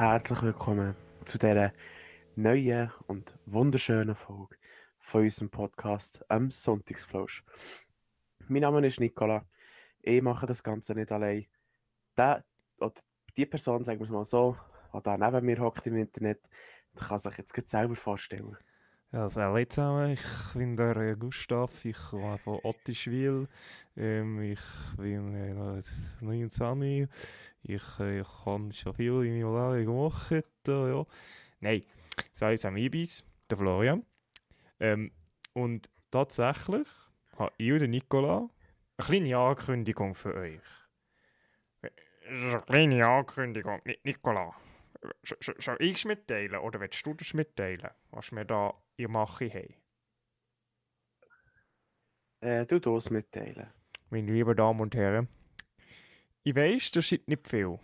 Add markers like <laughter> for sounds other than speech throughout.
herzlich willkommen zu dieser neuen und wunderschönen Folge von unserem Podcast am Sonntagsflausch. Mein Name ist Nicola. Ich mache das Ganze nicht allein. Der, oder die Person, sagen wir es mal so, die da neben mir hockt im Internet, kann sich jetzt selber vorstellen. Ja, hallo zusammen, ich bin der äh, Gustav, ich komme von Ottischwil, ähm, ich bin äh, 29, ich, äh, ich habe schon viel in meinem Leben gemacht, äh, ja. Nein, hallo zusammen, ich bin der Florian. Ähm, und tatsächlich habe ich und Nicola eine kleine Ankündigung für euch. Eine kleine Ankündigung, Nicola. Soll ich es mitteilen oder willst du das mitteilen, was wir da in Mache haben? Äh, du das mitteilen. Meine lieben Damen und Herren, ich weiss, das ist nicht viel.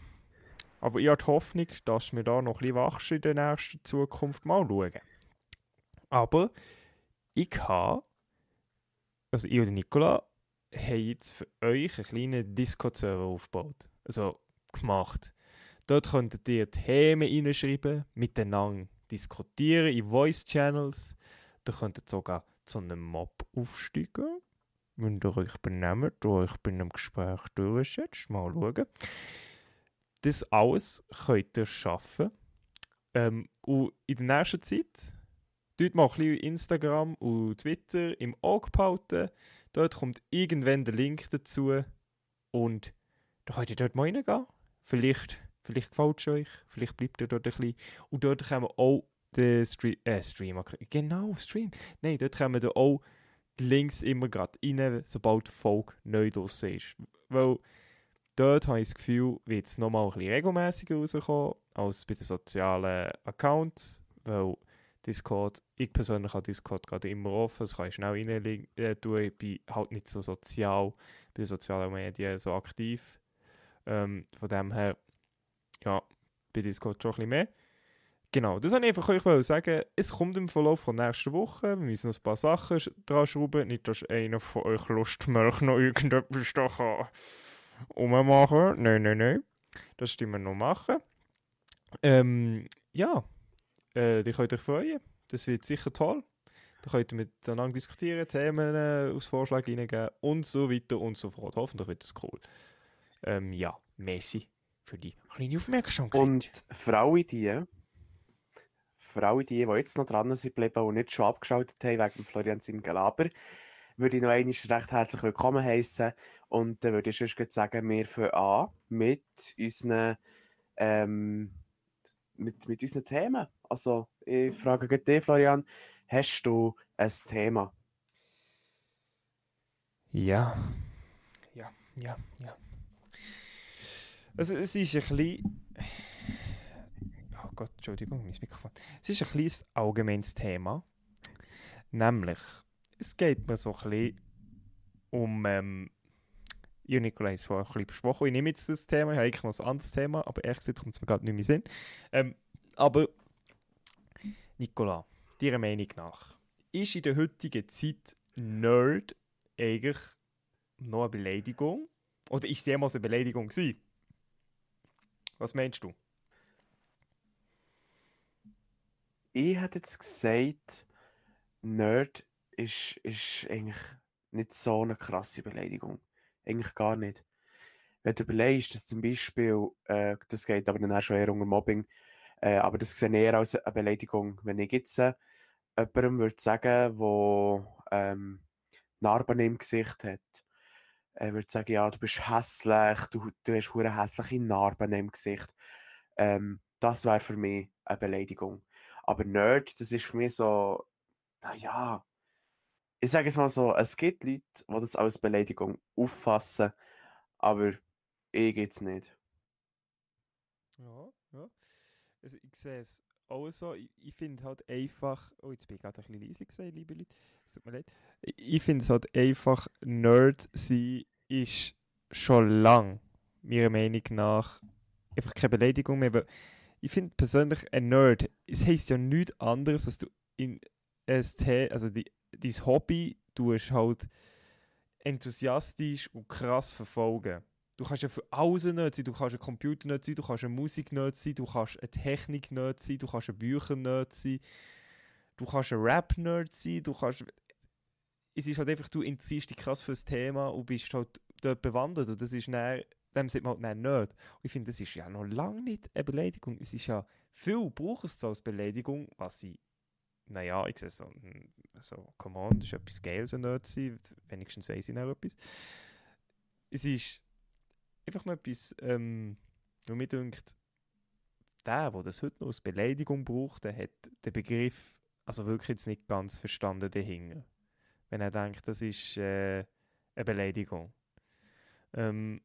Aber ich habe die Hoffnung, dass wir da noch ein bisschen wachsen in der nächsten Zukunft mal schauen. Aber ich habe, also ich und Nicola, haben jetzt für euch einen kleinen Discord-Server aufgebaut. Also gemacht. Dort könntet ihr Themen reinschreiben, miteinander diskutieren in Voice-Channels. Da könntet ihr sogar zu einem Mob aufsteigen, wenn ihr euch benehmt oder euch bei einem Gespräch durchsetzt. Mal schauen. Das alles könnt ihr schaffen. Ähm, und in der nächsten Zeit Dort mal ein bisschen Instagram und Twitter im Auge behalten. Dort kommt irgendwann der Link dazu. Und da könnt ihr dort mal reingehen. Vielleicht Vielleicht gefällt es euch, vielleicht bleibt ihr dort ein bisschen. Und dort kommen auch den Stream, äh, Stream, genau, Stream. Nein, dort kommen dann auch die Links immer gerade rein, sobald die Folge neu draussen ist. Weil dort habe ich das Gefühl, wird es nochmal ein bisschen regelmäßiger rauskommen als bei den sozialen Accounts, weil Discord, ich persönlich habe Discord gerade immer offen, das kann ich schnell rein äh, tun, ich bin halt nicht so sozial, bei den sozialen Medien so aktiv. Ähm, von dem her ja, bei Discord schon ein bisschen mehr. Genau, das wollte ich einfach euch sagen. Es kommt im Verlauf von nächster Woche. Wir müssen noch ein paar Sachen dran schrauben. Nicht, dass einer von euch Lust <laughs> möchte, noch irgendetwas da kann rummachen. Nein, nein, nein. Das stimmen wir noch machen. Ähm, ja, äh, die könnt euch freuen. Das wird sicher toll. Da könnt ihr miteinander diskutieren, Themen äh, aus Vorschlägen reingeben und so weiter und so fort. Hoffentlich wird das cool. Ähm, ja, Messi für die kleine Aufmerksamkeit. Und für alle die, für alle die, die jetzt noch dran sind geblieben und nicht schon abgeschaltet haben wegen Florian seinem Gelaber, würde ich noch einmal recht herzlich willkommen heißen und dann würde ich sonst sagen, wir fangen an mit unseren, ähm, mit, mit unseren Themen. Also, ich frage dich, Florian, hast du ein Thema? Ja, ja, ja, ja. Also es ist ein bisschen... Oh Gott, Entschuldigung, mein Mikrofon. Es ist ein kleines allgemeines Thema. Nämlich, es geht mir so ein bisschen um... Ähm, und Nicola haben es vorher ein bisschen besprochen. Ich nehme jetzt das Thema, ich habe eigentlich noch ein anderes Thema, aber ehrlich gesagt kommt es mir gerade nicht mehr Sinn. Ähm, aber, Nicola, deiner Meinung nach, ist in der heutigen Zeit Nerd eigentlich noch eine Beleidigung? Oder ist es jemals eine Beleidigung gewesen? Was meinst du? Ich hätte jetzt gesagt, Nerd ist, ist eigentlich nicht so eine krasse Beleidigung. Eigentlich gar nicht. Wenn du überlegst, dass zum Beispiel, äh, das geht aber dann auch schon eher unter Mobbing, äh, aber das sehe ich eher als eine Beleidigung. Wenn ich jetzt äh, jemandem würde sagen, der ähm, Narben im Gesicht hat, er würde sagen, ja, du bist hässlich, du, du hast hure hässliche Narben im Gesicht. Ähm, das wäre für mich eine Beleidigung. Aber Nerd, das ist für mich so, naja, ich sage es mal so, es gibt Leute, die das als Beleidigung auffassen, aber ich jetzt nicht. Ja, ja. Also ich sehe es auch so. Ich, ich finde halt einfach, oh, jetzt bin ich gerade ein bisschen leise liebe Leute, es tut mir leid. Ich, ich finde es halt einfach, Nerd sein ist schon lang, meiner Meinung nach, einfach keine Beleidigung mehr. Weil ich finde persönlich, ein Nerd, es heisst ja nichts anderes, dass du in ST, also die, dein Hobby, du halt enthusiastisch und krass verfolgen. Du kannst ja für alles ein Nerd sein. Du kannst ein Computer-Nerd sein, du kannst ein Musik-Nerd sein, du kannst ein Technik-Nerd sein, du kannst ein Bücher-Nerd sein, du kannst ein Rap-Nerd sein, du kannst... Es ist halt einfach, du interessierst dich krass für das Thema und bist halt dort bewandert und das ist dann, dem sagt man halt dann Nerd. Und ich finde, das ist ja noch lange nicht eine Beleidigung. Es ist ja, viel brauchen es als Beleidigung, was sie naja, ich sehe so, hm, so, come on, das ist etwas Geiles, ein Nerd sein, wenigstens weiss ich noch etwas. Es ist einfach noch etwas, ähm, wo mir denkt, der, der das heute noch als Beleidigung braucht, der hat den Begriff also wirklich jetzt nicht ganz verstanden dahinter. Wenn er denkt, das ist äh, eine Beleidigung. Ähm,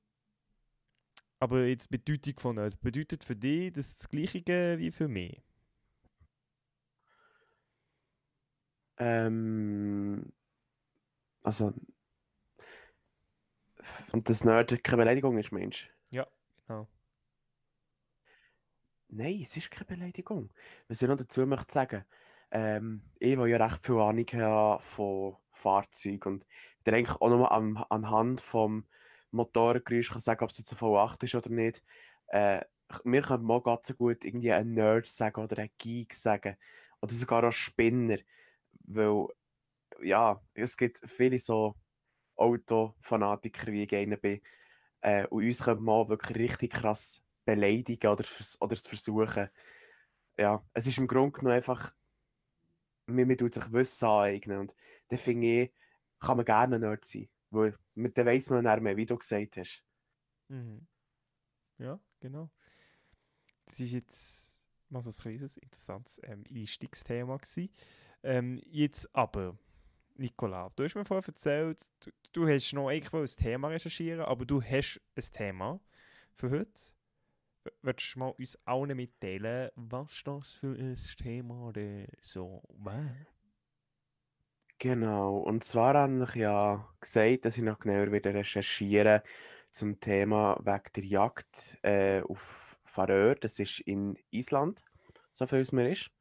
aber jetzt die Bedeutung von Nerd bedeutet für dich das, das Gleiche wie für mich? Ähm, also, und das Nerd keine Beleidigung ist, Mensch. Ja, genau. Nein, es ist keine Beleidigung. Was ich noch dazu möchte sagen, ähm, ich, der ja recht viel Ahnung habe von Fahrzeugen und der eigentlich auch nur an, anhand vom Motorengeräusch kann sagen, ob es jetzt ein V8 ist oder nicht. Äh, mir könnte man ganz so gut irgendwie ein Nerd sagen oder ein Geek sagen. Oder sogar ein Spinner. Weil, ja, es gibt viele so Autofanatiker, wie ich einer bin. Äh, und uns könnte man wirklich richtig krass beleidigen oder, oder versuchen. Ja, es ist im Grunde genommen einfach, man, man tut sich Wissen aneignen. Und dann finde ich, kann man gerne Nerd sein. Weil dann weiss man dann mehr, wie du gesagt hast. Mhm. Ja, genau. Das ist jetzt mal so ein kleines, interessantes ähm, Einstiegsthema. Ähm, jetzt aber, Nicola, du hast mir vorher erzählt, du, du hast noch eigentlich ein Thema recherchieren, aber du hast ein Thema für heute. Würdest du mal uns allen mitteilen, was das für ein Thema so wäre? Genau, und zwar habe ich ja gesagt, dass ich noch genauer wieder recherchieren zum Thema wegen der Jagd äh, auf Faröer. Das ist in Island, so viel es mir ist.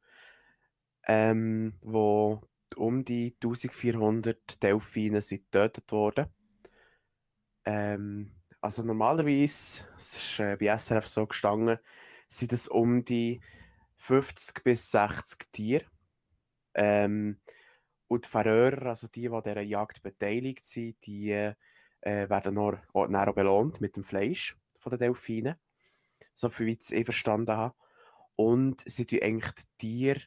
Ähm, wo um die 1400 Delfine sind getötet worden. Ähm, also normalerweise, es ist äh, bei SRF so gestanden, sind es um die 50 bis 60 Tiere. Ähm, und die Färöer, also die, die an dieser Jagd beteiligt sind, die äh, werden noch, auch belohnt mit dem Fleisch von den Delfinen. So viel wie ich es eh verstanden habe. Und sie tun eigentlich die Tiere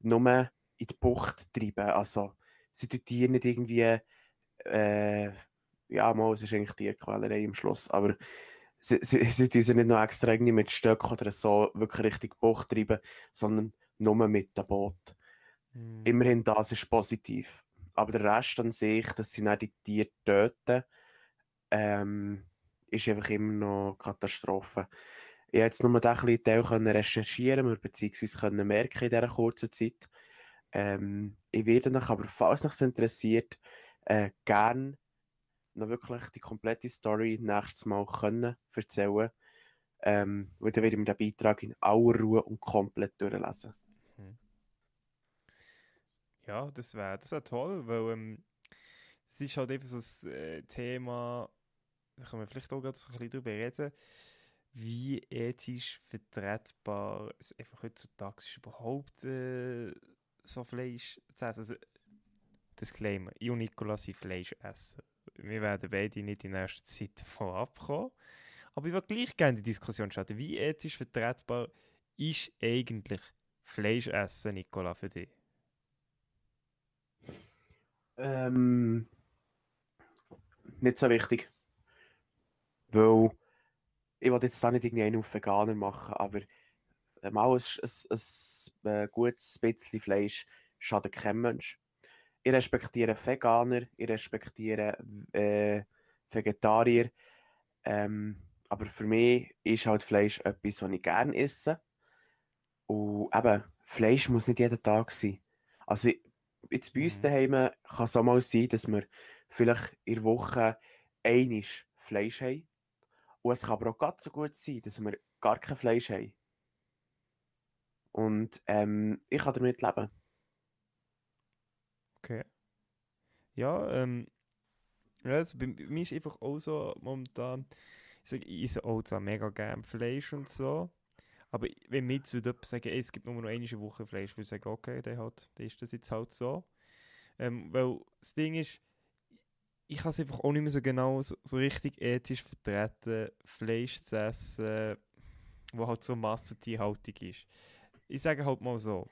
nur in die Bucht treiben. Also sie tun die nicht irgendwie äh, ja, mal, es ist eigentlich Tierquälerei am Schluss, aber sie, sie, <laughs> sie tun sie nicht noch extra irgendwie mit Stöcken oder so wirklich richtig Bucht treiben, sondern nur mit dem Boot. Mhm. Immerhin das ist positiv. Aber der Rest an sich, dass sie nicht die Tiere töten, ähm, ist einfach immer noch Katastrophe. Ich konnte jetzt nur Teil können recherchieren können merken in dieser kurzen Zeit. Ähm, ich werde euch aber, falls euch interessiert, äh, gerne noch wirklich die komplette Story nächstes Mal können erzählen ähm, weil dann werde ich mir den Beitrag in aller Ruhe und komplett durchlesen. Mhm. Ja, das wäre das wär toll, weil ähm, ist halt eben so ein äh, Thema, da können wir vielleicht auch gerade ein bisschen drüber reden, wie ethisch vertretbar es einfach heutzutage ist, überhaupt äh, so Fleisch zu essen. Also, Disclaimer, ich und Nicola sind Fleischesser wir werden beide nicht in nächster Zeit davon abkommen. Aber ich würde gleich gerne die Diskussion starten. Wie ethisch vertretbar ist eigentlich Fleisch essen, Nicola, für dich? Ähm, nicht so wichtig. Weil ich will jetzt da nicht irgendwie einen auf Veganer machen, aber mal ein, ein, ein, ein gutes bisschen Fleisch schadet kein Mensch ich respektiere Veganer, ich respektiere äh, Vegetarier. Ähm, aber für mich ist halt Fleisch etwas, was ich gerne esse. Und eben, Fleisch muss nicht jeden Tag sein. Also, jetzt bei uns mhm. daheim kann es auch mal sein, dass wir vielleicht in der Woche einiges Fleisch haben. Und es kann aber auch ganz so gut sein, dass wir gar kein Fleisch haben. Und ähm, ich kann damit leben. Okay. Ja, ähm, also bei mir ist einfach auch so momentan, ich sage, ich esse auch zwar mega gerne Fleisch und so, aber wenn mir jetzt jemand sagen, ey, es gibt nur noch eine Woche Fleisch, würde ich sagen, okay, dann, halt, dann ist das jetzt halt so. Ähm, weil das Ding ist, ich kann es einfach auch nicht mehr so genau so, so richtig ethisch vertreten, Fleisch zu essen, wo halt so massentierhaltig ist. Ich sage halt mal so,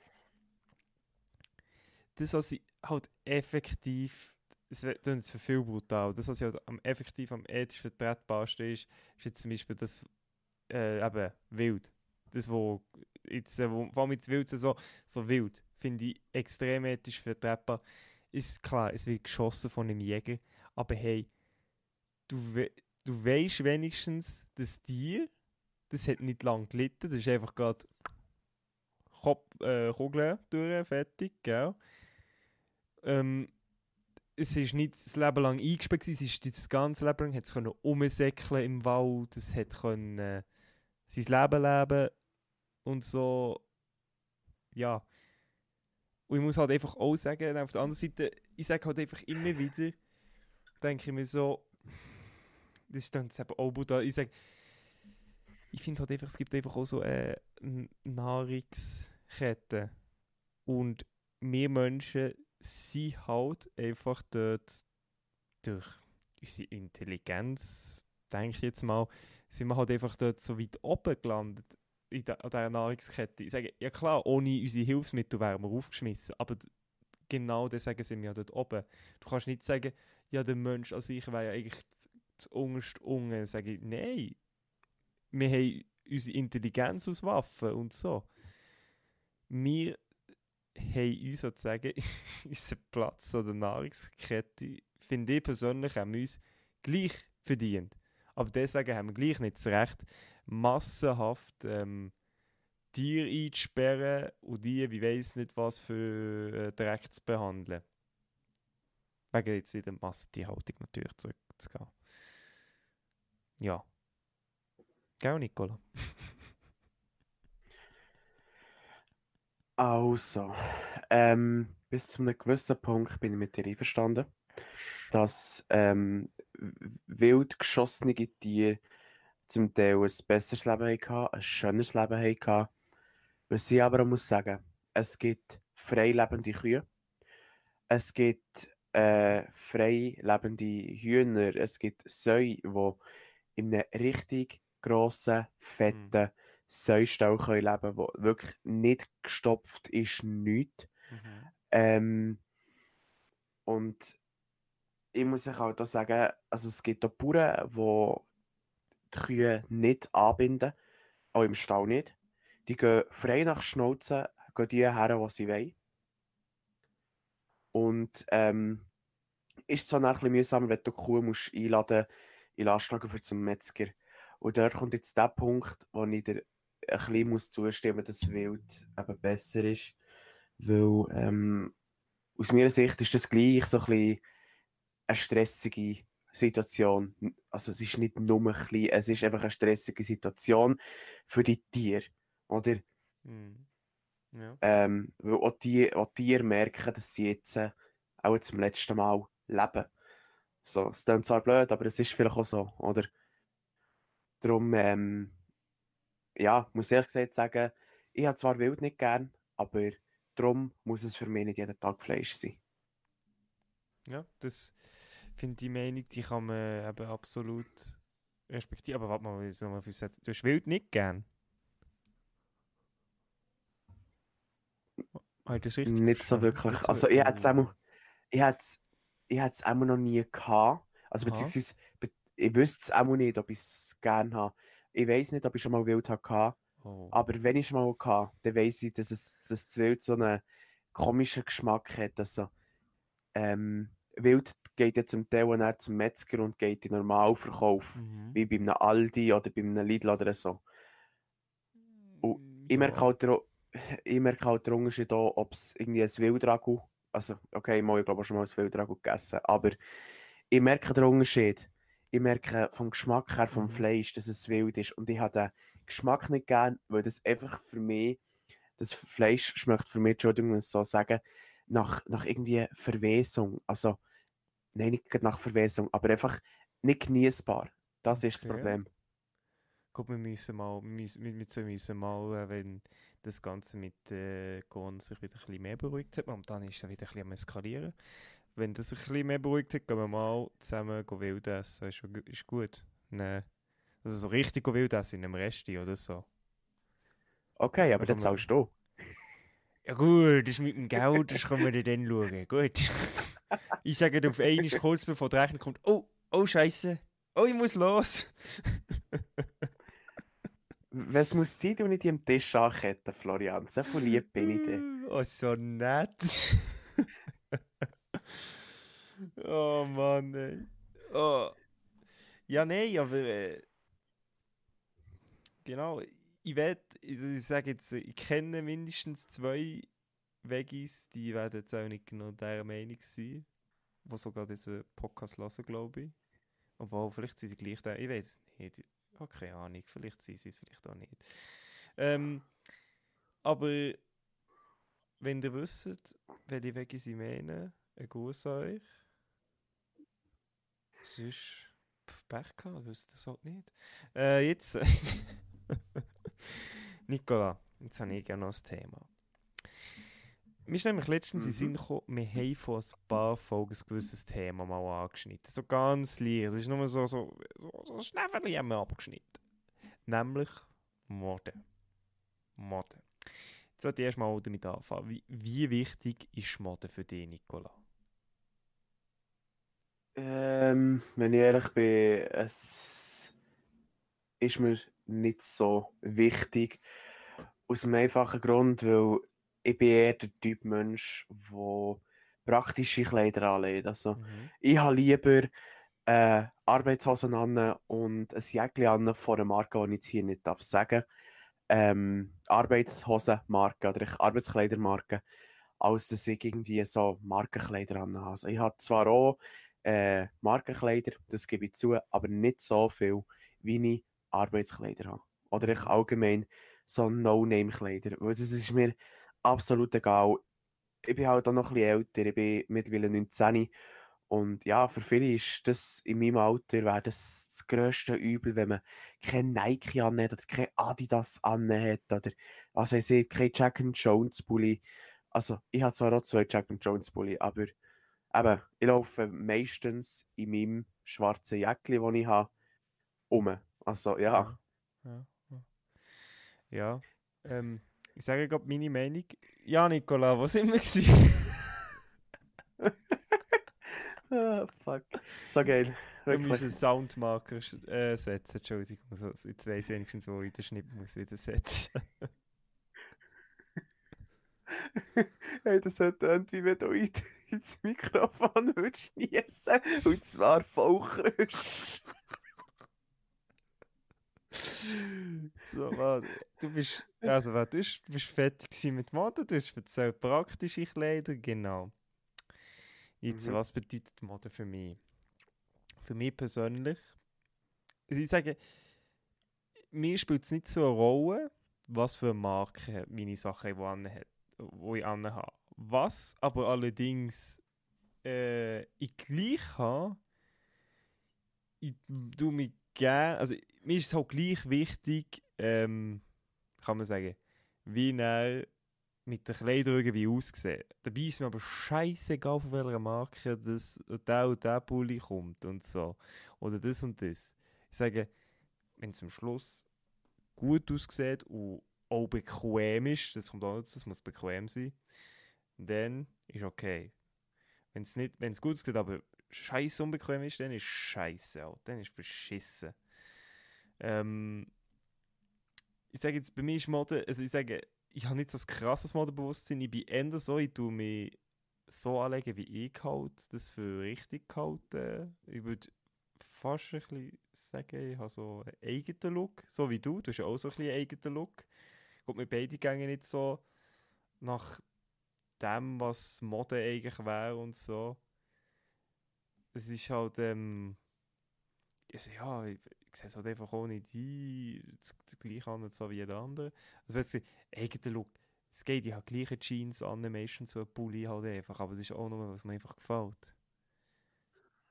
das, was ich halt effektiv, es wird jetzt für viel brutal, das, was ich halt am effektiv am ethisch vertretbarsten ist, ist jetzt zum Beispiel das äh, eben wild. Das, wo jetzt, äh, wo, vor allem jetzt wild so, so wild, finde ich extrem ethisch vertretbar. Ist klar, es wird geschossen von einem Jäger, aber hey, du, we du weißt wenigstens, das Tier, das hat nicht lang gelitten, das ist einfach gerade Kopf, äh, Kugeln durch, fertig, gell? Ähm, es ist nicht das Leben lang eingesperrt, es ist das ganze Leben lang, es umsäckeln im Wald, es können, äh, sein Leben leben und so, ja. Und ich muss halt einfach auch sagen, auf der anderen Seite, ich sage halt einfach immer wieder, denke ich mir so, das ist dann eben auch brutal, ich sage, ich finde halt einfach, es gibt einfach auch so eine Nahrungskette und wir Menschen sind halt einfach dort durch unsere Intelligenz, denke ich jetzt mal, sind wir halt einfach dort so weit oben gelandet in der, an dieser Nahrungskette. Ich sage, ja klar, ohne unsere Hilfsmittel wären wir aufgeschmissen, aber genau deswegen sind wir ja dort oben. Du kannst nicht sagen, ja, der Mensch an sich wäre ja eigentlich zu unterst unten. Sage ich, nein, wir haben unsere Intelligenz aus Waffen und so. Wir haben uns sozusagen <laughs> unseren Platz an der Nahrungskette, finde ich persönlich, haben uns gleich verdient. Aber deswegen haben wir gleich nicht das Recht, massenhaft ähm, Tiere einzusperren und die, wie weiß nicht was, für äh, Dreck zu behandeln. Wegen jetzt in der Massentierhaltung natürlich zurückzugehen. Ja. Gell, Nicola? <laughs> Also, ähm, bis zu einem gewissen Punkt bin ich mit dir einverstanden, dass ähm, wild geschossene Tiere zum Teil ein besseres Leben hatten, ein schöneres Leben hatten. Was ich aber auch muss sagen, es gibt frei lebende Kühe, es gibt äh, frei lebende Hühner, es gibt Säue, die in einem richtig grossen, Mhm. fetten Säustall können leben wo wirklich nicht gestopft ist, nichts. Mhm. Ähm, und ich muss euch auch da sagen, also es gibt auch Bauern, die die Kühe nicht anbinden, auch im Stall nicht. Die gehen frei nach Schnauzen, gehen die her, wo sie wollen. Und ähm, ist zwar ein bisschen mühsam, wenn du die Kuh musst einladen in Lastwagen für zum Metzger. Und dort kommt jetzt der Punkt, wo ich dir ein bisschen muss zustimmen dass Wild eben besser ist. Weil ähm, aus meiner Sicht ist das gleich so ein bisschen eine stressige Situation. Also es ist nicht nur ein bisschen, es ist einfach eine stressige Situation für die Tiere. Oder? Mhm. Ja. Ähm, weil auch die, auch die Tiere merken, dass sie jetzt äh, auch zum letzten Mal leben. So, es klingt zwar blöd, aber es ist vielleicht auch so, oder? Darum, ähm, ja, muss ich ehrlich gesagt sagen, ich habe zwar Wild nicht gern, aber darum muss es für mich nicht jeden Tag Fleisch sein. Ja, das finde die Meinung, die kann man eben absolut respektieren. Aber warte mal, soll man für Du hast Wild nicht gern? Ich das richtig Nicht so wirklich. Nicht so Also ich hätte es Oh. einmal, ich ich noch nie gehabt. Also Aha. beziehungsweise, be- ich wüsste es einmal nicht, ob ich es gerne habe. Ich weiß nicht, ob ich schon mal Wild hatte. Oh. Aber wenn ich schon mal hatte, dann weiss ich, dass es, dass das Wild so einen komischen Geschmack hat. Also, ähm, Wild geht ja zum Teil dann zum Metzger und geht in Normalverkauf. Mhm. Wie bei einem Aldi oder bei einem Lidl oder so. Ich merke Ja. halt, ich merke halt den Unterschied auch, ob es irgendwie ein Wildragu, also okay, mal, ich glaube schon mal ein Wildragu gegessen, aber ich merke den Unterschied. Ich merke vom Geschmack her vom Mhm. Fleisch, dass es wild ist und ich habe den Geschmack nicht gern, weil das einfach für mich, das Fleisch schmeckt für mich, Entschuldigung, wenn ich es so sagen, nach, nach irgendwie Verwesung. Also nein, nicht nach Verwesung, aber einfach nicht genießbar. Das ist das Okay. Problem. Gut, wir müssen mal, müssen, wir wir müssen mal, äh, wenn das Ganze mit äh, Gorn sich wieder ein bisschen mehr beruhigt hat, momentan ist es wieder ein bisschen am eskalieren. Wenn das ein bisschen mehr beruhigt hat, gehen wir mal zusammen go wild essen. Ist, ist gut. Nee. Also so richtig go wild essen in einem Resti oder so. Okay, aber Dann zahlst du. Ja gut, das mit dem Geld, das können wir dann schauen. Gut. ich sage dir auf einmal kurz bevor die Rechnung kommt, oh, oh Scheiße, oh ich muss los. Was muss sein, du nicht am Tisch anketten, Florian? So viel lieb bin ich dir. Oh, so nett. Oh Mann, ey. Oh. Ja, nein, aber äh, genau, ich werde, ich, ich sage jetzt, ich kenne mindestens zwei Veggies, die werden jetzt auch nicht genau dieser Meinung sein, die sogar diesen Podcast hören, glaube ich. Obwohl, vielleicht sind sie gleich da, ich weiß es nicht. Ich habe keine Ahnung, vielleicht sind sie es, vielleicht auch nicht. Ähm, aber wenn ihr wisst, welche Veggies ich meine, ein Gruß euch. Sonst pf, Pech gehabt, wisst ihr das halt nicht. Äh, jetzt, <laughs> Nicola, jetzt habe ich gerne noch ein Thema. Mir ist nämlich letztens in Mhm. Sinn gekommen, wir haben vor ein paar Folgen ein gewisses Thema mal angeschnitten. So ganz leicht. Es ist nur so, so, so, so schnell haben wir abgeschnitten. Nämlich Mode. Mode. Jetzt sollte ich erstmal damit anfangen. Wie, wie wichtig ist Mode für dich, Nicola? Ähm, wenn ich ehrlich bin, es ist mir nicht so wichtig. Aus einem einfachen Grund, weil ich bin eher der Typ Mensch, der praktische Kleider anlegt. Also, ich habe lieber äh, Arbeitshosen an und ein Jäckchen an von einer Marke, die ich jetzt hier nicht darf sagen ähm, Arbeitshosenmarke oder Arbeitskleidermarke, als dass ich irgendwie so Markenkleider an habe. Also ich habe zwar auch äh, Markenkleider, das gebe ich zu, aber nicht so viel, wie ich Arbeitskleider habe. Oder ich allgemein so No-Name-Kleider. Weil das ist mir absolut egal. Ich bin halt auch noch ein bisschen älter, ich bin mittlerweile 19 und ja, für viele ist das in meinem Alter wäre das das grösste Übel, wenn man kein Nike anhat oder kein Adidas anhat oder was weiß ich, kein Jack and Jones Pulli. Also ich habe zwar auch zwei Jack and Jones Pulli, aber eben, ich laufe meistens in meinem schwarzen Jäckli, das ich habe, um. Also ja. Ja, ja. ja ähm, ich sage gerade meine Meinung. Ja, Nicola, wo sind wir gewesen? <laughs> Ah, fuck. So geil. <laughs> Wir müssen Soundmarker äh, setzen, Entschuldigung. Also, jetzt weiss ich wenigstens, wo ich den Schnitt muss wieder setzen. <laughs> Hey, das hat irgendwie, in- ins Mikrofon <laughs> würdest niessen. Und zwar Vollkrüst. so. Du bist, also, du bist, du bist fertig mit Mode, du hast erzählt, praktische Kleider, genau. Jetzt, Mhm. was bedeutet Mode für mich? Für mich persönlich, also ich sage, mir spielt es nicht so eine Rolle, was für eine Marke meine Sachen wo ich anhabe. Was aber allerdings äh, ich gleich habe, ich tu mich gerne, also mir ist es halt gleich wichtig, ähm, kann man sagen, wie er mit den Kleidern irgendwie aussieht. Dabei ist mir aber scheißegal, von welcher Marke das, der und der Pulli kommt und so. Oder das und das. Ich sage, wenn es am Schluss gut aussieht und auch bequem ist, das kommt auch dazu, es muss bequem sein, dann ist okay. Wenn es nicht, wenn es gut aussieht, aber scheiße unbequem ist, dann ist scheiße, Alter. dann ist beschissen. Ähm, ich sage jetzt, bei mir ist Mode, also ich sage, ich habe nicht so ein krasses Modebewusstsein, ich bin eher so, ich tue mich so anlegen, wie ich halt das für richtig halte. Ich würde fast ein bisschen sagen, ich habe so einen eigenen Look, so wie du, du hast auch so ein bisschen einen eigenen Look. Gut, wir beide gehen nicht so nach dem, was Mode eigentlich wäre und so. Es ist halt, ähm, also ja, ich, ich sehe es halt einfach das, das gleiche an so wie jeder andere. Also wenn sie eigenen Look, es geht, ich habe gleiche Jeans an, meistens so ein Pulli halt einfach, aber das ist auch nur, was mir einfach gefällt.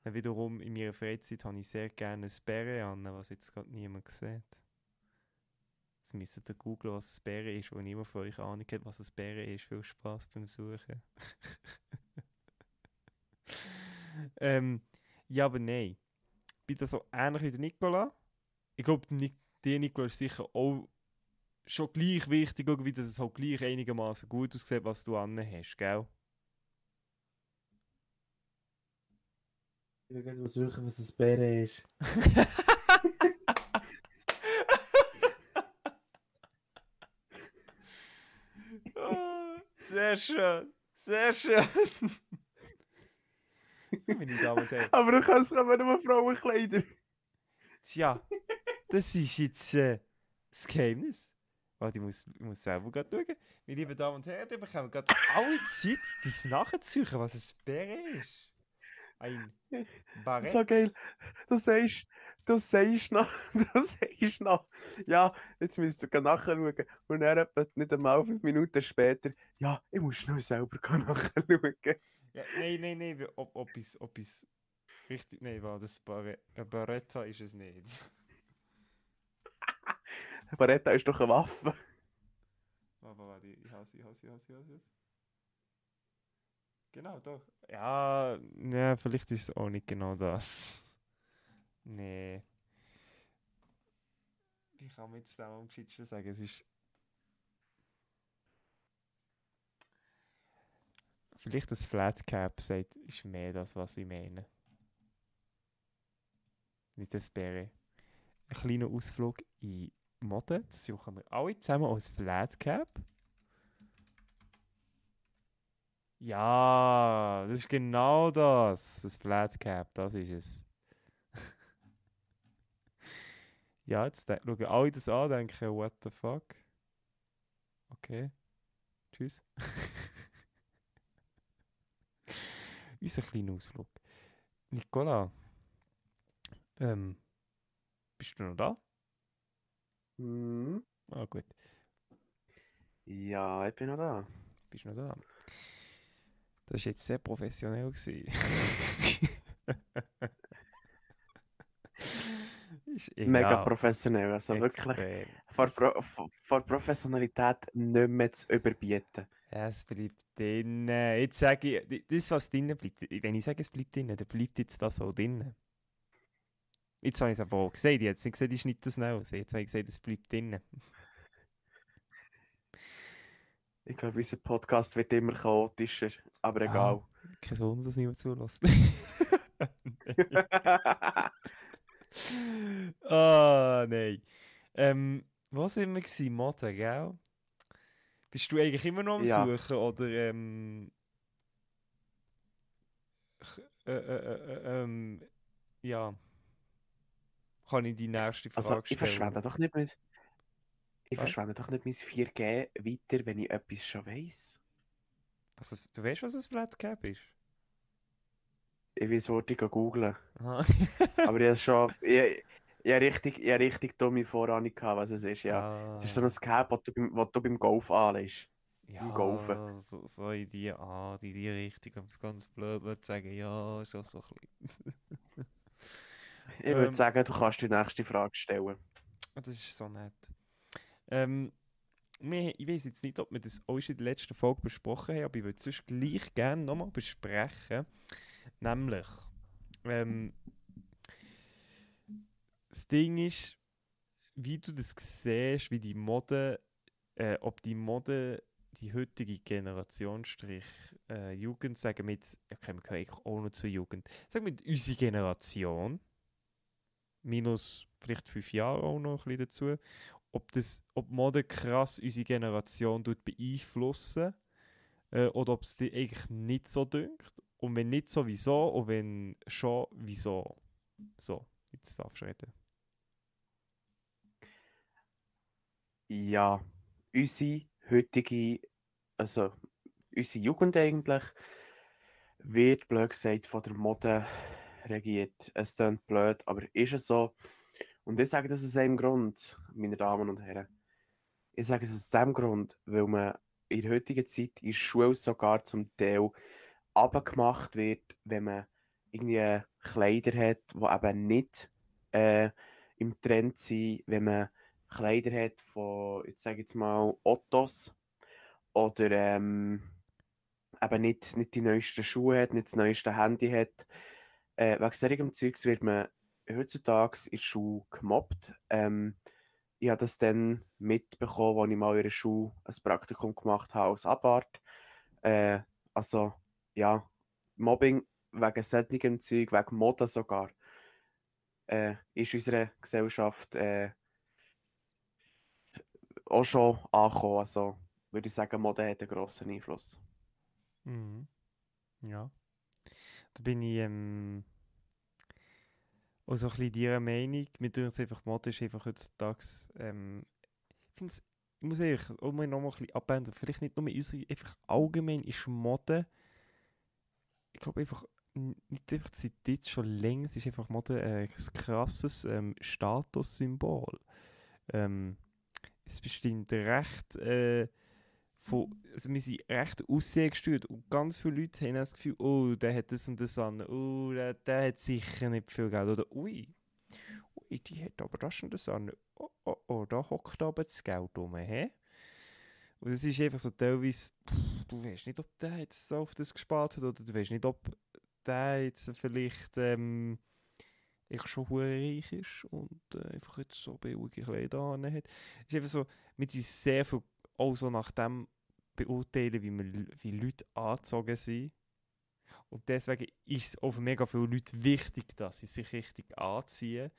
Dann wiederum in meiner Freizeit habe ich sehr gerne ein Bären an, was jetzt gerade niemand sieht. Jetzt müsst ihr googeln, was ein Bären ist, wo niemand von euch Ahnung hat, was ein Bären ist. Viel Spaß beim Suchen. <laughs> ähm, ja, aber nein. Bin da so ähnlich wie der Nicola. Ich glaube, der Nicola ist sicher auch schon gleich wichtig, irgendwie, dass es halt gleich einigermaßen gut aussieht, was du an hast, gell? Ich will mal suchen, was ein Bären ist. <laughs> oh, sehr schön, sehr schön. <laughs> Meine Damen und Herren. Aber du kannst aber nur Frauenkleider. Tja, das ist jetzt äh, das Geheimnis. Warte, ich muss, ich muss selber gerade schauen. Meine lieben Damen und Herren, ihr bekommt gerade alle Zeit, das nachzusuchen, was ein Bär ist. Ein Barett. So geil. Du sagst, du sagst noch, <laughs> du sagst noch, ja, jetzt müsst ihr nachschauen. Und dann etwa nicht einmal fünf Minuten später, ja, ich muss schnell selber nachschauen. Ja, nein, nein, nein, ob, ob es, ob es richtig, nein, war das Barre, ein Baretta ist es nicht. <laughs> Baretta ist doch eine Waffe. Warte, warte, ich hasse, ich hasse, ich hasse, ich hasse jetzt. Genau, doch. Ja, ja, vielleicht ist es auch nicht genau das. Nee. Wie kann man jetzt da am geschicktesten sagen? Es ist. Vielleicht das Flat Cap sagt, ist mehr das, was ich meine. Nicht das Bäre. Ein kleiner Ausflug in Mode. Das suchen wir alle zusammen als Flat Cap. Ja, das ist genau das. Das Flat Cap, das ist es. Ja, jetzt schauen alle das an und denken, what the fuck? Okay. Tschüss. <laughs> Unser kleiner Ausflug. Nicola, ähm, bist du noch da? Hm. Ah, gut. Ja, ich bin noch da. Bist du noch da? Das war jetzt sehr professionell. <laughs> gewesen. ist Mega egal. professionell. Also wirklich vor, Pro vor, Professionalität nicht mehr zu überbieten. Ja, es bleibt drin. Jetzt sage ich, das, was bleibt, wenn ich sage, es bleibt drin, dann bleibt jetzt das so drin. Jetzt habe ich es aber auch. Ich habe jetzt nicht gesagt, ich schneide das raus. Jetzt habe ich gesagt, es bleibt drin. Ich glaube, unser Podcast wird immer chaotischer, aber Ah. egal. Kein Wunder, dass niemand zulässt. <laughs> Ah, nein. Ähm, wo sind wir gewesen? Mode, gell? Bist du eigentlich immer noch am Ja. Suchen oder ähm, äh, äh, äh, äh, ähm, ja, kann ich die nächste Frage Also, ich stellen? verschwende doch nicht mit. Ich Was? verschwende doch nicht mein 4G weiter, wenn ich etwas schon weiss. Es- du weißt, was ein Flat Cap ist? Ich weiß, wo ich googeln. <laughs> Aber ich habe schon. <laughs> Ich, ich habe richtig, ich habe richtig dumme Vorahnung gehabt, was es ist. Ja. Ah. Es ist so ein Cap, das du beim, das du beim Golf anlegst. Ja, Golfen. so, so in die Art, in die Richtung, um es ganz blöd zu sagen, ja, schon so ein bisschen. <laughs> Ich würde Ähm. sagen, du kannst die nächste Frage stellen. Das ist so nett. Ähm, wir, ich weiß jetzt nicht, ob wir das auch schon in der letzten Folge besprochen haben, aber ich würde es sonst gleich gerne nochmal besprechen. Nämlich, ähm, das Ding ist, wie du das siehst, wie die Mode, äh, ob die Mode die heutige Generation, Strich, äh, Jugend, sagen wir jetzt, okay, wir gehören eigentlich auch noch zur Jugend, sagen wir unsere Generation, minus vielleicht fünf Jahre auch noch ein bisschen dazu, ob, das, ob Mode krass unsere Generation beeinflussen äh, oder ob es dir eigentlich nicht so dünkt. Und wenn nicht so, wieso? Und wenn schon, wieso? So, jetzt darfst du reden. Ja, unsere heutige, also unsere Jugend eigentlich, wird blöd gesagt von der Mode regiert. Es klingt blöd, aber ist es so? Und ich sage das aus einem Grund, meine Damen und Herren. Ich sage es aus dem Grund, weil man in der heutigen Zeit in der Schule sogar zum Teil abgemacht wird, wenn man irgendwie Kleider hat, die eben nicht äh, im Trend sind, wenn man Kleider hat von, jetzt sage jetzt mal, Ottos oder ähm, eben nicht, nicht die neuesten Schuhe hat, nicht das neueste Handy hat. Äh, wegen solchem Zeugs wird man heutzutage in der Schule gemobbt. Ähm, ich habe das dann mitbekommen, als ich mal in der Schule ein Praktikum gemacht habe als Abwart. Äh, also, ja, Mobbing wegen solchem Zeug, wegen Mode sogar, äh, ist unsere Gesellschaft äh, auch schon angekommen. Also, würde ich sagen, Mode hat einen grossen Einfluss. Mhm. Ja. Da bin ich ähm, auch so ein bisschen deiner Meinung. Mir es einfach, Mode ist einfach heutzutage, ähm, ich finde es, ich muss ehrlich auch mal noch mal ein bisschen abändern. Vielleicht nicht nur mit unserer, einfach allgemein ist Mode, ich glaube einfach, nicht einfach seit jetzt schon länger, es ist einfach Mode äh, ein krasses ähm, Statussymbol. Ähm, es bestimmt recht äh, von, also wir sind recht aussehgesteuert und ganz viele Leute haben das Gefühl, oh, der hat das und das an, oh, der, der hat sicher nicht viel Geld oder ui, ui, die hat aber das und das an, oh, oh, oh, da hockt aber das Geld rum, hä? Und es ist einfach so teilweise, pff, du weißt nicht, ob der jetzt so auf das gespart hat oder du weißt nicht, ob der jetzt vielleicht ähm, ich schon reich ist und äh, einfach jetzt so billige Kleider an hat. Es ist einfach so, mit uns sehr viel auch so nach dem beurteilen, wie, wir, wie Leute angezogen sind. Und deswegen ist es auch für mega viele Leute wichtig, dass sie sich richtig anziehen.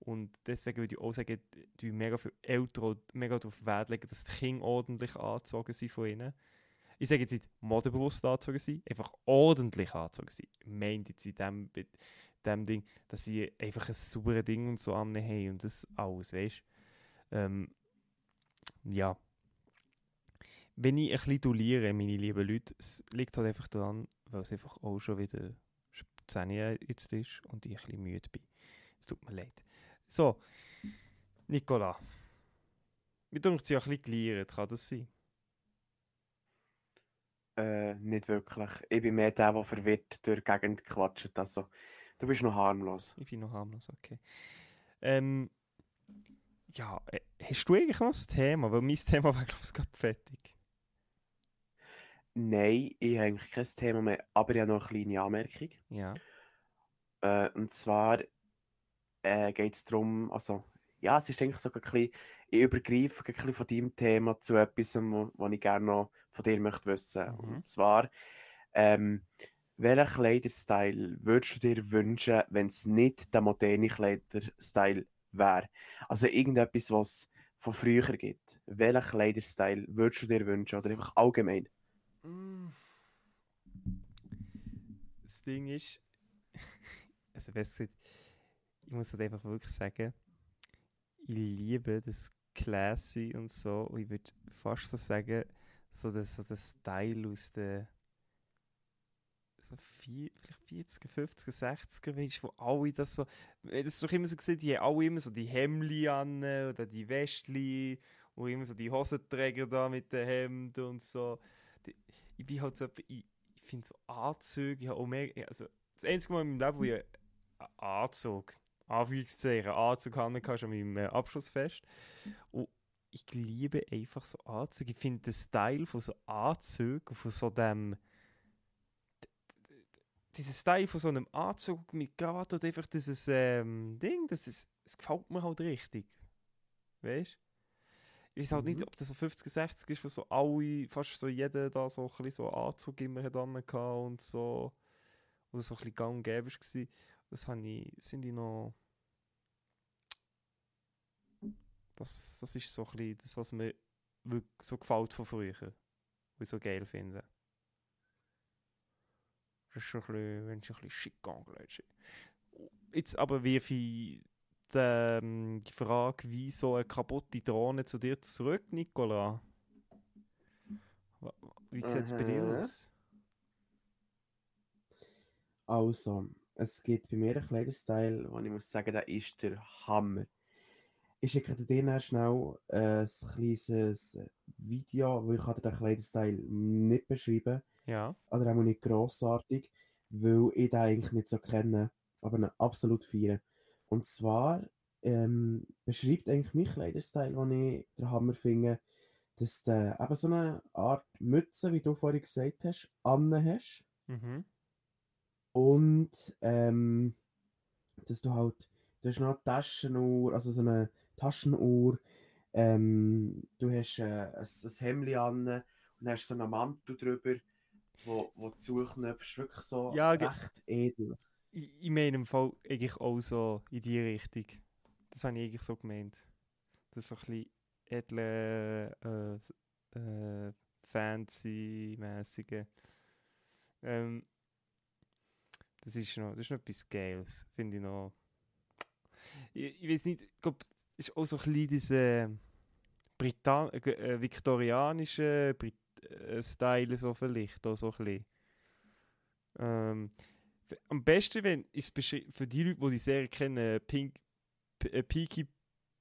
Und deswegen würde ich auch sagen, dass mega viele Eltern mega darauf Wert legen, dass die Kinder ordentlich angezogen sind von ihnen. Ich sage jetzt nicht modebewusst angezogen sind, einfach ordentlich angezogen sind. Ich meine jetzt in dem, dem Ding, dass sie einfach ein sauberes Ding und so anhaben und das alles, weißt du? Ähm, ja, wenn ich ein bisschen duliere, meine lieben Leute, es liegt halt einfach daran, weil es einfach auch schon wieder 10 Jahre jetzt ist und ich ein bisschen müde bin. Es tut mir leid. So, Nicola. Wir tun uns ja ein bisschen geliert, kann das sein? Äh, nicht wirklich. Ich bin mehr der, der verwirrt durch die Gegend quatscht. Also, du bist noch harmlos. Ich bin noch harmlos, okay. Ähm, ja, äh, hast du eigentlich noch ein Thema? Weil mein Thema <laughs> war, glaube ich, gerade fertig. Nein, ich habe eigentlich kein Thema mehr, aber ich habe noch eine kleine Anmerkung. Ja. Äh, und zwar äh, geht es darum, also ja, es ist eigentlich so ein bisschen, ich übergreife ein bisschen von deinem Thema zu etwas, was ich gerne noch von dir möchte wissen. Mhm. Und zwar, ähm, welchen Kleiderstyle würdest du dir wünschen, wenn es nicht der moderne Kleiderstyle wäre? Also irgendetwas, was von früher gibt. Welchen Kleiderstyle würdest du dir wünschen oder einfach allgemein? Mm. Das Ding ist, <laughs> also besser gesagt, ich muss halt einfach wirklich sagen, ich liebe das Classy und so. Und ich würde fast so sagen, so der, so Style aus den so vier, vielleicht 40er, 50er, 60er, weißt wo alle das so, das ist doch immer so gesehen, die haben alle immer so die Hemli an oder die Westli und immer so die Hosenträger da mit den Hemden und so ich bin halt so, ich finde so Anzüge, ich habe auch mehr, also das einzige Mal in meinem Leben, wo ich einen Anzug, Anführungszeichen, Anzug hatte, schon meinem äh, Abschlussfest. Und ich liebe einfach so Anzüge. Ich finde den Style von so Anzügen, von so dem dieser Style von so einem Anzug mit Krawatte und einfach dieses ähm, Ding, das, ist, das gefällt mir halt richtig. Weißt du? Ich weiß halt mhm. nicht, ob das so 50, 60 ist, wo so alle, fast so jeder da so ein bisschen so Anzug immer hat und so. Oder so ein bisschen gang und gäbe war. Das habe ich, sind ich noch... Das, das ist so ein bisschen das, was mir wirklich so gefällt von früher. Was ich so geil finde. Das ist schon ein bisschen, wenn es ein bisschen schick angelegt Jetzt aber wie viel die, die Frage, wie so eine kaputte Drohne zu dir zurück, Nicola? Wie sieht es bei dir aus? Also, es gibt bei mir einen Kleiderstyle, wo ich muss sagen, der ist der Hammer. Ich schicke dir schnell äh, ein kleines Video, wo ich den Kleiderstyle nicht beschreiben Ja. Oder auch nicht grossartig. weil ich den eigentlich nicht so kenne, aber ihn absolut feiere. Und zwar ähm, beschreibt eigentlich mein Kleiderstyle, den ich den Hammer finde, dass du eben so eine Art Mütze, wie du vorhin gesagt hast, an hast. Mhm. Und ähm, dass du halt, du hast noch eine Taschenuhr, also so eine Taschenuhr, ähm, du hast äh, ein, ein Hemd an und hast so einen Mantel drüber, wo, wo du zuknöpfst, wirklich so Ja, recht edel. Ich, ich meine im Fall eigentlich auch so in die Richtung. Das habe ich eigentlich so gemeint. Das ist so ein bisschen edle, äh, äh, fancy-mäßige. Ähm, das ist noch, das ist noch etwas Geiles, finde ich noch. Ich, ich weiß nicht, ich glaube, es ist auch so ein bisschen diese Britan äh, äh, viktorianische Brit äh, Style so vielleicht, auch so ein bisschen. Ähm, am besten, wenn ist für die Leute, die die Serie kennen, Pink, äh, Peaky,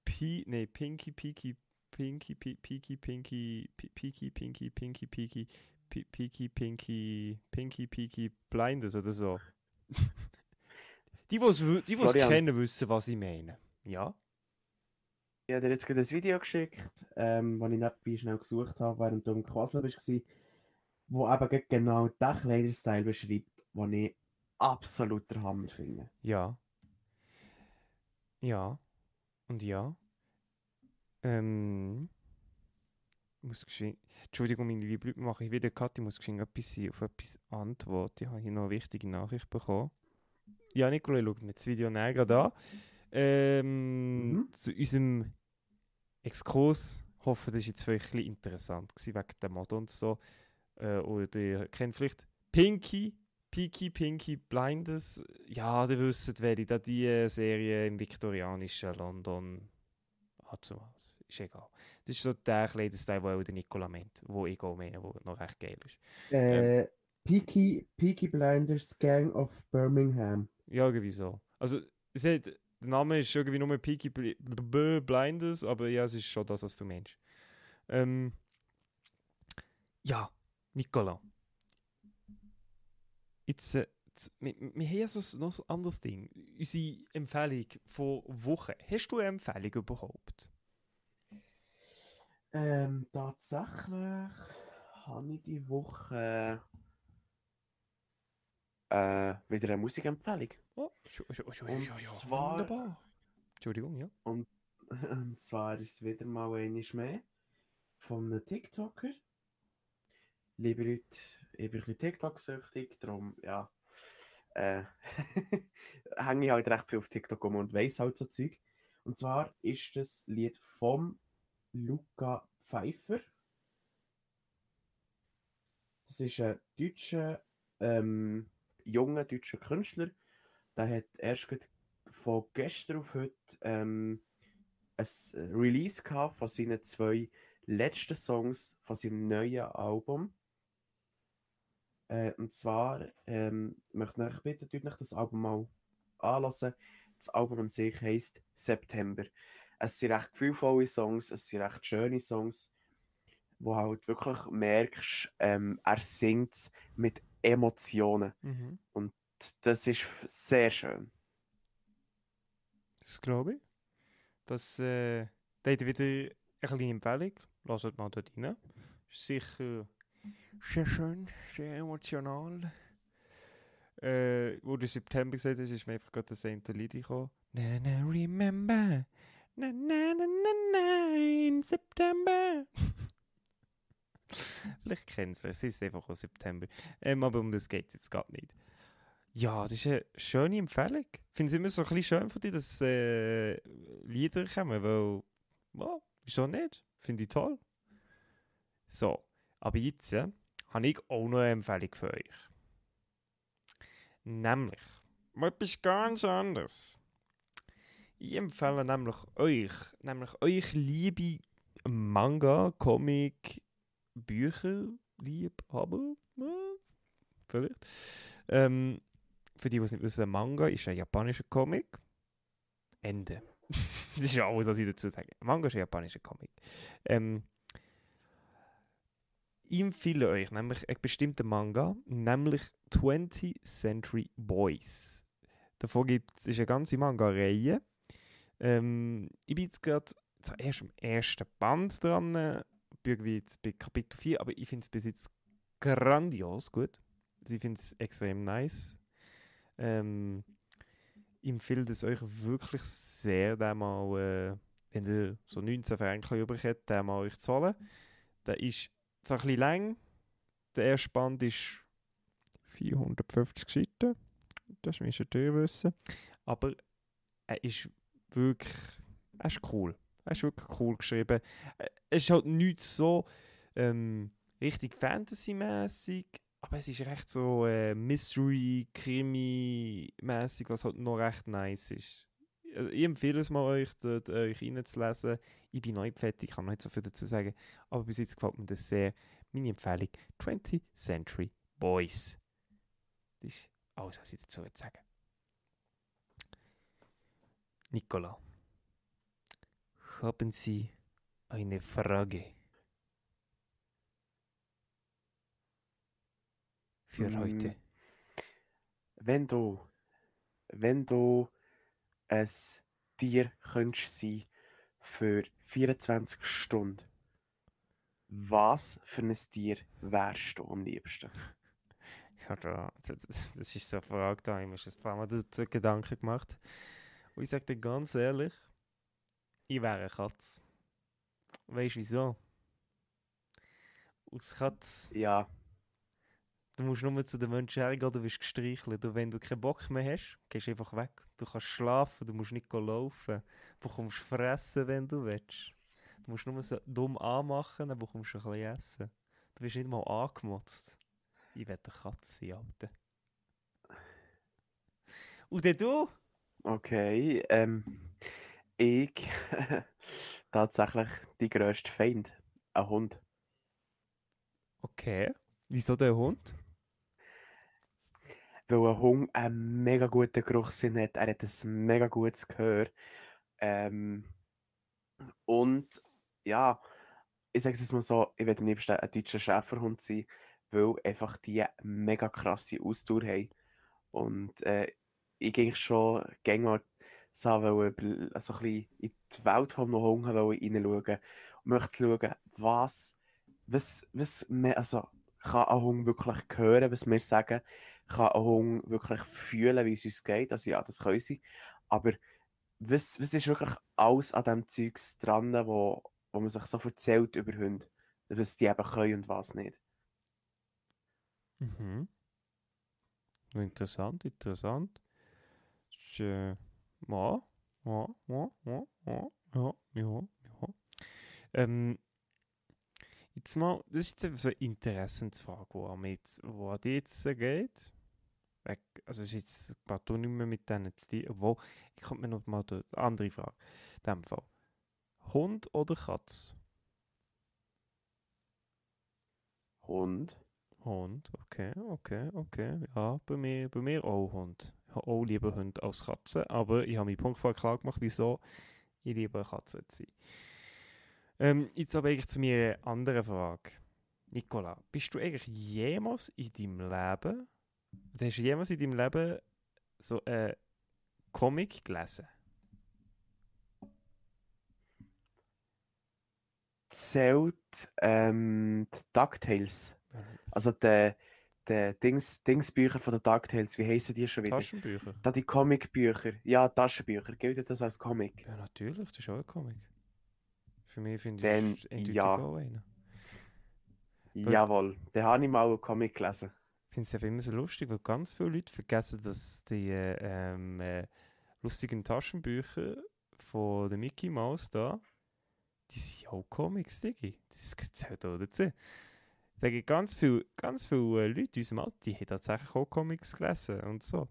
P, nee, Pinky, Pinky, Pinky, Pi- Peaky, Pinky, Pinky, Peaky, Pi- Peaky, Pinky, Pinky, Peaky, Blinders oder so. Die, die es wü- die, es kennen, wissen, was ich meine. Ja? Ich habe dir jetzt gerade ein Video geschickt, ähm, das ich nebenbei schnell gesucht habe, während du im Quasseln warst, wo eben genau den Kleiderstyle beschreibt, den ich absolut der Hammer finde. Ja. Ja. Und ja. Ähm. Muss geschwind. Entschuldigung, meine liebe Leute, mache ich wieder Cut. Ich muss geschwind etwas sein, auf etwas antworten. Ich habe hier noch eine wichtige Nachricht bekommen. Ja, Nicola, schaut mir das Video näher gerade an. Ähm, Mhm. Zu unserem Exkurs. Ich hoffe, das war jetzt für euch ein bisschen interessant gewesen, wegen der Mode und so. Äh, oder ihr kennt vielleicht Pinky, Peaky, Pinky, Blinders. Ja, ihr wisst, welche da die Serie im viktorianischen London hat. Ist egal. Das ist so der Kleiderstyle, den der Nicola meint, wo ich auch meine, wo noch recht geil ist. Äh, Peaky, Peaky Blinders Gang of Birmingham. Ja, irgendwie so. Also, es hat, der Name ist irgendwie nur Peaky Blinders, aber ja, es ist schon das, was du meinst. Ähm, ja, Nicola. Jetzt, äh, wir, wir haben ja so, noch so ein anderes Ding. Unsere Empfehlung vor Wochen. Hast du eine Empfehlung überhaupt? Ähm, tatsächlich habe ich die Woche äh, wieder eine Musikempfehlung. Oh, Und ja, ja, zwar- wunderbar. Entschuldigung, ja. Und, <laughs> und zwar ist es wieder mal einmal mehr von einem TikToker. Liebe Leute, ich bin ein bisschen TikTok-süchtig, darum, ja, äh, <laughs> hänge ich halt recht viel auf TikTok um und weiss halt so Zeug. Und zwar ist das Lied vom Luca Pfeiffer. Das ist ein deutscher, ähm, junger deutscher Künstler. Der hat erst von gestern auf heute ähm, ein Release gehabt von seinen zwei letzten Songs von seinem neuen Album. Äh, und zwar ähm, möchte ich tut euch das Album mal anlassen. Das Album an sich heisst September. Es sind recht gefühlvolle Songs, es sind recht schöne Songs, wo halt wirklich merkst, ähm, er singt mit Emotionen. Mhm. Das ist sehr schön. Das glaube ich. Das äh, da hat wieder eine kleine Empfehlung. Lasst mal dort rein. Ist sicher sehr schön, sehr emotional. Äh, wo du September gesagt hast, ist mir einfach gerade das eine Lied gekommen. Na, na, remember. Na, na, na, na, na, in September. Vielleicht kennt es es ist einfach auch September. Ähm, aber um das geht es jetzt gerade nicht. Ja, das ist eine schöne Empfehlung. Ich finde es immer so ein bisschen schön von dir, dass äh, Lieder kommen, weil, ja, wieso nicht? Finde ich toll. So, aber jetzt äh, habe ich auch noch eine Empfehlung für euch. Nämlich, etwas ganz anderes. Ich empfehle nämlich euch, nämlich euch liebe Manga, Comic, Bücher, Liebhaber, äh, vielleicht. Ähm, für die, die es nicht wissen, Manga ist ein japanischer Comic. Ende. <laughs> das ist ja alles, was ich dazu sage. Manga ist ein japanischer Comic. Ähm, Ich empfehle euch nämlich einen bestimmten Manga, nämlich 20th Century Boys. Davon gibt es eine ganze Manga-Reihe. Ähm, ich bin jetzt gerade erst im ersten Band dran, jetzt bei Kapitel 4, aber ich finde es bis jetzt grandios gut. Ich finde es extrem nice. Ähm, ich empfehle es euch wirklich sehr, den mal, äh, wenn ihr so 19 Franken übrig habt, den mal euch zu holen. Der ist zwar ein bisschen lang, der erste Band ist 450 Seiten, das müsst ihr wissen, aber er ist wirklich, er ist cool. Er ist wirklich cool geschrieben. Es ist halt nicht so ähm, richtig Fantasy-mäßig, aber es ist recht so äh, Mystery, Krimi-mäßig, was halt noch recht nice ist. Also ich empfehle es mal euch, dort, euch reinzulesen. Ich bin neu fertig, kann noch nicht so viel dazu sagen, aber bis jetzt gefällt mir das sehr. Meine Empfehlung: 20th Century Boys. Das ist alles, was ich dazu sagen Nicola, haben Sie eine Frage für Mm, heute? Wenn du, wenn du ein Tier könntest sein für 24 Stunden, was für ein Tier wärst du am liebsten? Ja, da, das, das ist so eine Frage, da habe ich mir schon ein paar Mal dazu Gedanken gemacht. Und ich sage dir ganz ehrlich, ich wäre eine Katze. Weißt du wieso? Als Katze, Ja, du musst nur zu den Menschen hergehen, du wirst gestreichelt. Und wenn du keinen Bock mehr hast, gehst du einfach weg. Du kannst schlafen, du musst nicht laufen. Du bekommst fressen, wenn du willst. Du musst nur so dumm anmachen, dann bekommst du ein bisschen essen. Du wirst nicht mal angemotzt. Ich werde eine Katze Alter. Und dann du? Okay. Ähm, ich <laughs> tatsächlich die grösste Feind, ein Hund. Okay. Wieso der Hund? Weil ein Hund einen mega guten Geruchssinn hat, er hat ein mega gutes Gehör. Ähm, und ja, ich sage es jetzt mal so, ich werde am liebsten ein deutscher Schäferhund sein, weil einfach die mega krasse Ausdauer haben. Und äh, ich ging schon gerne mal so, also ein in die Welt Hund wollen hineinschauen und möchte schauen, was, was, was mehr, also kann ein Hund wirklich hören, was wir sagen, kann ein Hund wirklich fühlen, wie es uns geht, also ja, das können sie, aber was, was ist wirklich alles an dem Zeugs dran, wo, wo man sich so erzählt über Hunde, was die eben können und was nicht. Mhm. Interessant, interessant. Äh, ist, ja, ja, ja, ja, ja, ja, ja. Ähm, jetzt mal, das ist jetzt einfach so eine Interessensfrage, wo mir jetzt, wo die jetzt äh, geht. Also es ist jetzt partout nicht mehr mit denen zu tun, obwohl, ich komme mir noch mal eine andere Frage, in dem Fall. Hund oder Katz? Hund. Hund, okay, okay, okay. Ja, bei mir, bei mir auch Hund. Ich habe auch lieber Hund als Katze, aber ich habe meinen Punkt vorher klar gemacht, wieso ich lieber eine Katze sein. Ähm, jetzt aber eigentlich zu meiner anderen Frage. Nicola, bist du eigentlich jemals in deinem Leben, oder hast du jemals in deinem Leben so einen Comic gelesen? Zählt ähm, die DuckTales. Also die, die Dings, Dingsbücher von den DuckTales, wie heißen die schon wieder? Taschenbücher? Da die Comicbücher. Ja, Taschenbücher. Gilt das als Comic? Ja, natürlich, das ist auch ein Comic. Für mich finde Dann ich das eindeutig ja. auch einer. Jawohl. Den habe ich mal einen Comic gelesen. Ich finde es einfach immer so lustig, weil ganz viele Leute vergessen, dass die äh, äh, lustigen Taschenbücher von der Mickey Mouse da, die sind auch Comics, Digi. Das zählt auch dazu. Sage, ganz viele ganz viel, äh, Leute in unserem Alter, haben tatsächlich auch Comics gelesen und so.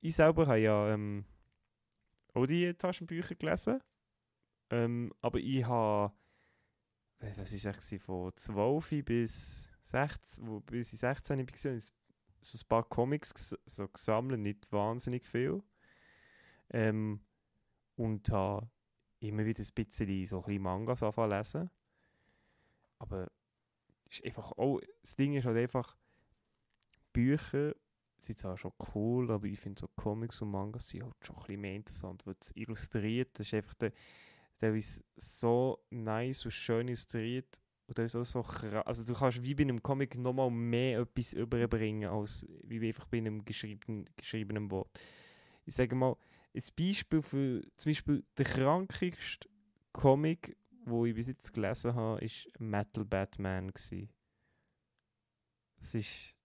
Ich selber habe ja ähm, auch die Taschenbücher gelesen. Ähm, aber ich habe, äh, was ist eigentlich, von 12 bis 16, wo, bis ich 16 war, so ein paar Comics so gesammelt, nicht wahnsinnig viel. Ähm, und habe immer wieder ein bisschen so ein bisschen Mangas anfangen zu lesen. Aber ist einfach auch, das Ding ist halt einfach, Bücher sind zwar schon cool, aber ich finde so Comics und Mangas sind halt schon ein bisschen mehr interessant, weil es illustriert, das ist einfach der, der ist so nice und schön illustriert und der ist auch so krass, also du kannst wie bei einem Comic nochmal mehr etwas überbringen, als wie einfach bei einem geschriebenen, geschriebenen Wort. Ich sage mal, ein Beispiel für zum Beispiel der krankigste Comic, wo ich bis jetzt gelesen habe, ist Metal Batman gsi. Es ist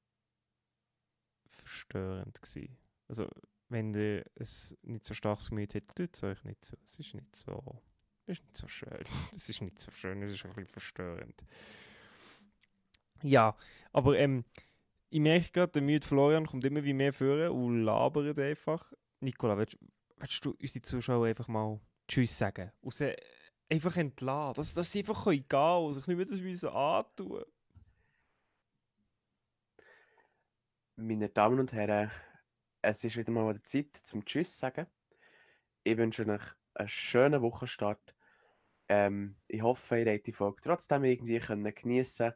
verstörend gsi. Also wenn ihr es nicht so starkes Gemüt hättet, tut es euch nicht so. Es ist nicht so, es ist nicht so schön. <laughs> Es ist nicht so schön, es ist ein bisschen verstörend. Ja, aber ähm, ich merke gerade, der müde Florian kommt immer wie mehr vor und labert einfach. Nicola, willst, willst du unsere Zuschauer einfach mal Tschüss sagen? Sie einfach entlassen, dass, dass sie einfach gehen können sich nicht mehr das müssen antun Meine Damen und Herren, es ist wieder mal an der Zeit zum Tschüss sagen. Ich wünsche euch einen schönen Wochenstart. Ähm, ich hoffe, ihr habt die Folge trotzdem irgendwie können geniessen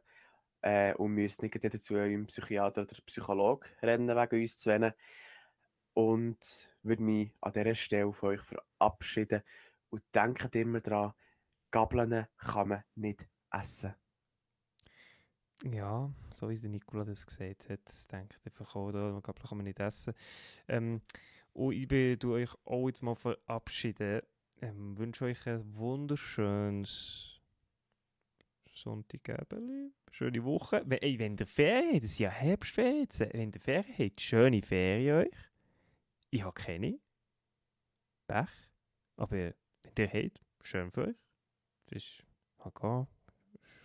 äh, und müsst nicht wieder zu eurem Psychiater oder Psychologe rennen wegen uns zu wennen. Und würde mich an dieser Stelle von euch verabschieden und denkt immer daran, Gabeln kann man nicht essen. Ja, so wie der Nikola das gesagt hat, denkt einfach auch, da Gabeln kann man nicht essen. Ähm, und ich würde euch auch jetzt mal verabschieden. Ähm, wünsche euch ein wunderschönes Sonntagabend, schöne Woche. Wenn, ey, wenn der Ferien habt, das ist ja Herbstferien, wenn der Ferien habt, schöne Ferien euch. Ich habe keine. Pech. Aber wenn ihr habt, schön für euch. Das ist HK.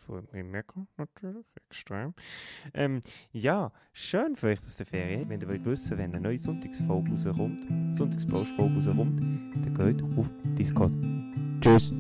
Freut mich mega, natürlich. Extrem. Ähm, ja, schön für euch, dass der Ferien. Wenn ihr wollt wissen, wenn eine neue Sonntagsfolge rauskommt, Sonntagspost-Folge rauskommt, dann geht auf Discord. Tschüss.